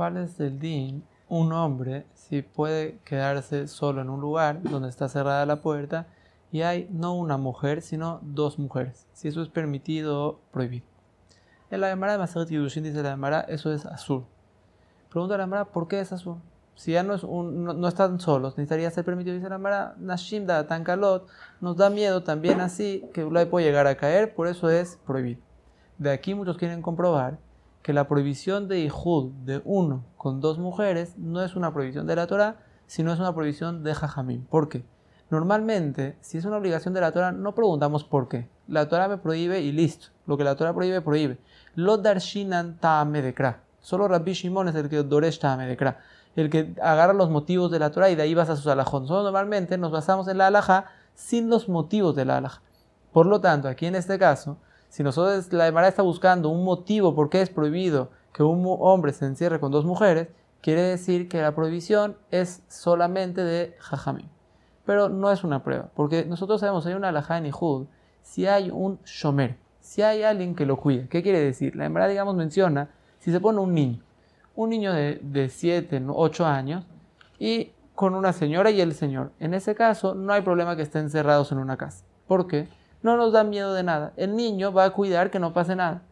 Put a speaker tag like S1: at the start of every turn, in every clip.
S1: ¿Cuál es din? Un hombre, si puede quedarse solo en un lugar donde está cerrada la puerta y hay no una mujer, sino dos mujeres. Si eso es permitido o prohibido. En la Gemara de Masajet Yudushin dice la Gemara, eso es azul. Pregunta la Gemara, ¿por qué es azul? Si ya no, es no, están solos, necesitaría ser permitido. Dice la Gemara, Nashim da Tankalot, nos da miedo también así que Ulay puede llegar a caer, por eso es prohibido. De aquí muchos quieren comprobar que la prohibición de Ijud de uno con dos mujeres no es una prohibición de la Torah, sino es una prohibición de Jajamim. ¿Por qué? Normalmente, si es una obligación de la Torah, no preguntamos por qué. La Torah me prohíbe y listo. Lo que la Torah prohíbe, prohíbe. Lo darshinan ta'amedekra. Solo Rabbi Shimon es el que doresh ta'amedekra. El que agarra los motivos de la Torah y de ahí vas a sus alajón. Solo normalmente nos basamos en la alaja sin los motivos de la alaja. Por lo tanto, aquí en este caso, si nosotros la Emara está buscando un motivo por qué es prohibido que un hombre se encierre con dos mujeres, quiere decir que la prohibición es solamente de jajamim. Pero no es una prueba, porque nosotros sabemos hay una alajá en Ijud, si hay un shomer, si hay alguien que lo cuida. ¿Qué quiere decir? La Emara, digamos, menciona si se pone un niño, un niño de 7, 8 años, y con una señora y el señor. En ese caso, no hay problema que estén encerrados en una casa. ¿Por qué? No nos da miedo de nada. El niño va a cuidar que no pase nada.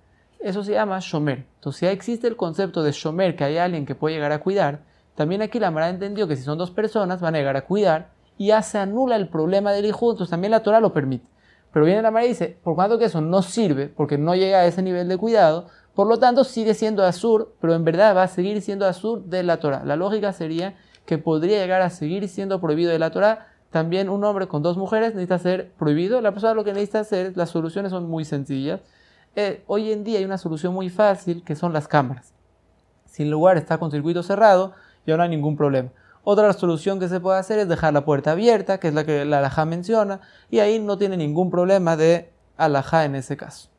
S1: Eso se llama shomer. Entonces, si existe el concepto de shomer, que hay alguien que puede llegar a cuidar, también aquí la Mara entendió que si son dos personas, van a llegar a cuidar y ya se anula el problema del hijo, entonces también la Torah lo permite. Pero viene la Mara y dice, por cuanto que eso no sirve, porque no llega a ese nivel de cuidado, por lo tanto sigue siendo azur, pero en verdad va a seguir siendo azur de la Torah. La lógica sería que podría llegar a seguir siendo prohibido de la Torah. También un hombre con dos mujeres necesita ser prohibido. La persona lo que necesita hacer, las soluciones son muy sencillas. Eh, hoy en día hay una solución muy fácil que son las cámaras. Si el lugar está con circuito cerrado, ya no hay ningún problema. Otra solución que se puede hacer es dejar la puerta abierta, que es la que la alajá menciona, y ahí no tiene ningún problema de alajá en ese caso.